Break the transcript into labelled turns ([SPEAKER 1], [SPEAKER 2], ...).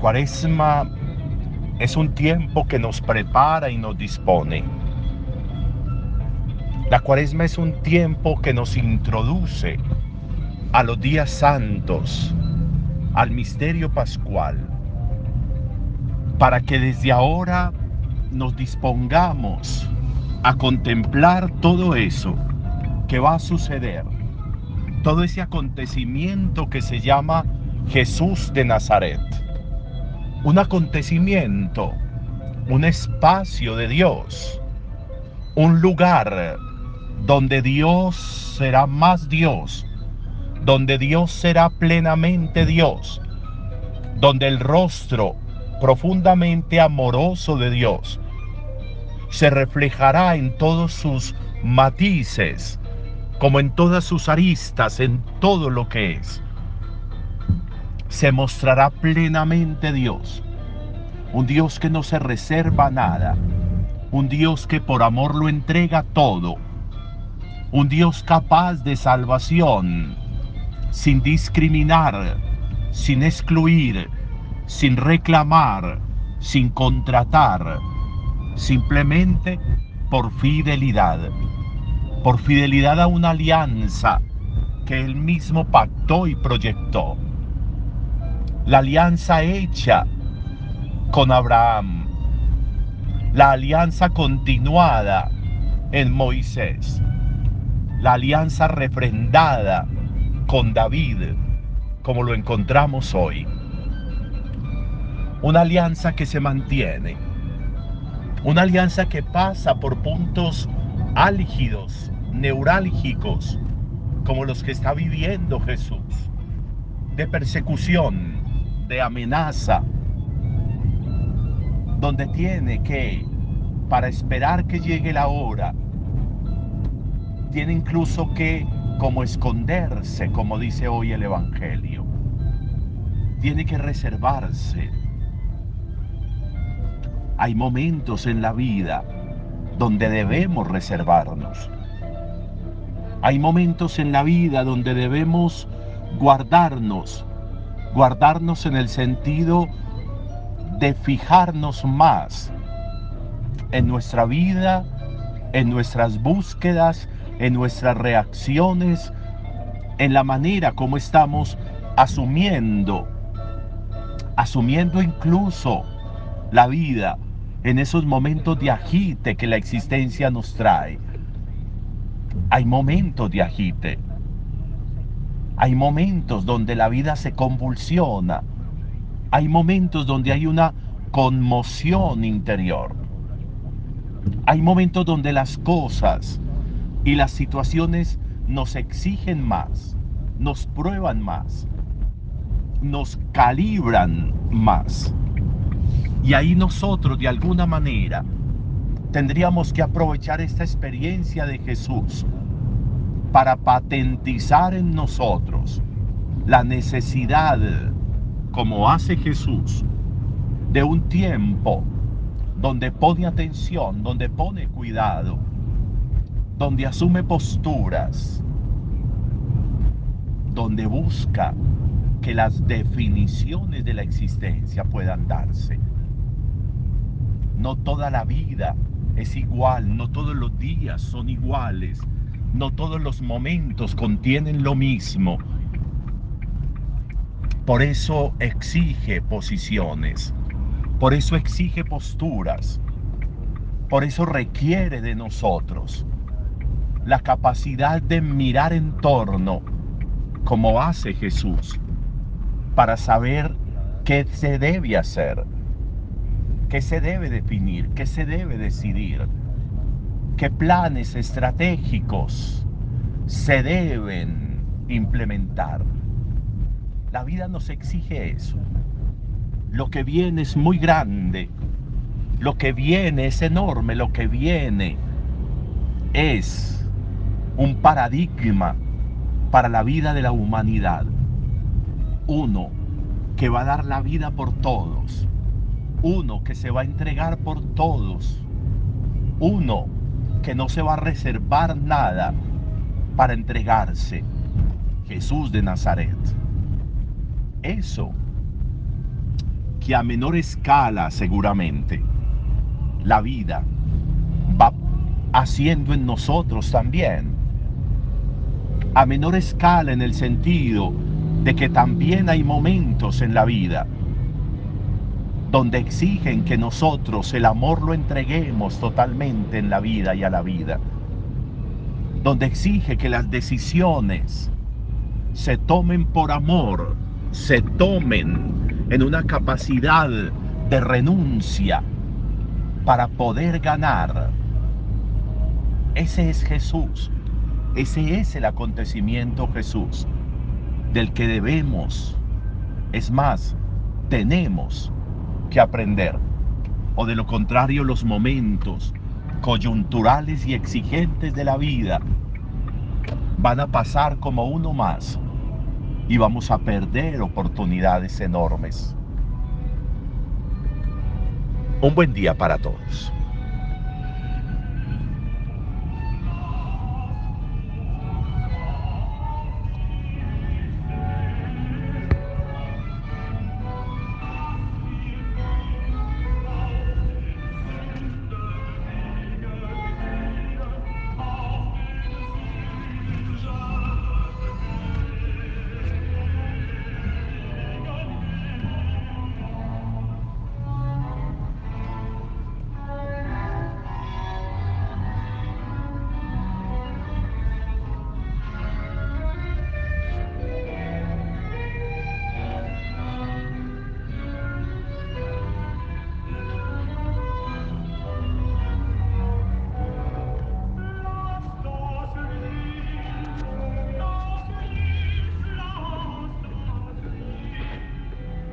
[SPEAKER 1] cuaresma es un tiempo que nos prepara y nos dispone. La cuaresma es un tiempo que nos introduce a los días santos, al misterio pascual, para que desde ahora nos dispongamos a contemplar todo eso que va a suceder, todo ese acontecimiento que se llama Jesús de Nazaret. Un acontecimiento, un espacio de Dios, un lugar donde Dios será más Dios, donde Dios será plenamente Dios, donde el rostro profundamente amoroso de Dios se reflejará en todos sus matices, como en todas sus aristas, en todo lo que es se mostrará plenamente Dios. Un Dios que no se reserva nada. Un Dios que por amor lo entrega todo. Un Dios capaz de salvación, sin discriminar, sin excluir, sin reclamar, sin contratar, simplemente por fidelidad. Por fidelidad a una alianza que él mismo pactó y proyectó la alianza hecha con Abraham, la alianza continuada en Moisés, la alianza refrendada con David, como lo encontramos hoy. Una alianza que se mantiene, una alianza que pasa por puntos álgidos, neurálgicos, como los que está viviendo Jesús, de persecución, de amenaza, donde tiene que, para esperar que llegue la hora, tiene incluso que como esconderse, como dice hoy el Evangelio. Tiene que reservarse. Hay momentos en la vida donde debemos reservarnos. Hay momentos en la vida donde debemos guardarnos guardarnos en el sentido de fijarnos más en nuestra vida, en nuestras búsquedas, en nuestras reacciones, en la manera como estamos asumiendo, asumiendo incluso la vida en esos momentos de agite que la existencia nos trae. Hay momentos de agite hay momentos donde la vida se convulsiona. Hay momentos donde hay una conmoción interior. Hay momentos donde las cosas y las situaciones nos exigen más, nos prueban más, nos calibran más. Y ahí nosotros de alguna manera tendríamos que aprovechar esta experiencia de Jesús para patentizar en nosotros la necesidad, como hace Jesús, de un tiempo donde pone atención, donde pone cuidado, donde asume posturas, donde busca que las definiciones de la existencia puedan darse. No toda la vida es igual, no todos los días son iguales, no todos los momentos contienen lo mismo. Por eso exige posiciones. Por eso exige posturas. Por eso requiere de nosotros la capacidad de mirar en torno como hace Jesús para saber qué se debe hacer, qué se debe definir, qué se debe decidir qué planes estratégicos se deben implementar. La vida nos exige eso. Lo que viene es muy grande, lo que viene es enorme, lo que viene es un paradigma para la vida de la humanidad. Uno que va a dar la vida por todos. Uno que se va a entregar por todos. Uno que no se va a reservar nada para entregarse. Jesús de Nazaret. Eso que a menor escala seguramente la vida va haciendo en nosotros también. A menor escala en el sentido de que también hay momentos en la vida donde exigen que nosotros el amor lo entreguemos totalmente en la vida y a la vida, donde exige que las decisiones se tomen por amor, se tomen en una capacidad de renuncia para poder ganar. Ese es Jesús, ese es el acontecimiento Jesús del que debemos, es más, tenemos que aprender. O de lo contrario, los momentos coyunturales y exigentes de la vida van a pasar como uno más y vamos a perder oportunidades enormes. Un buen día para todos.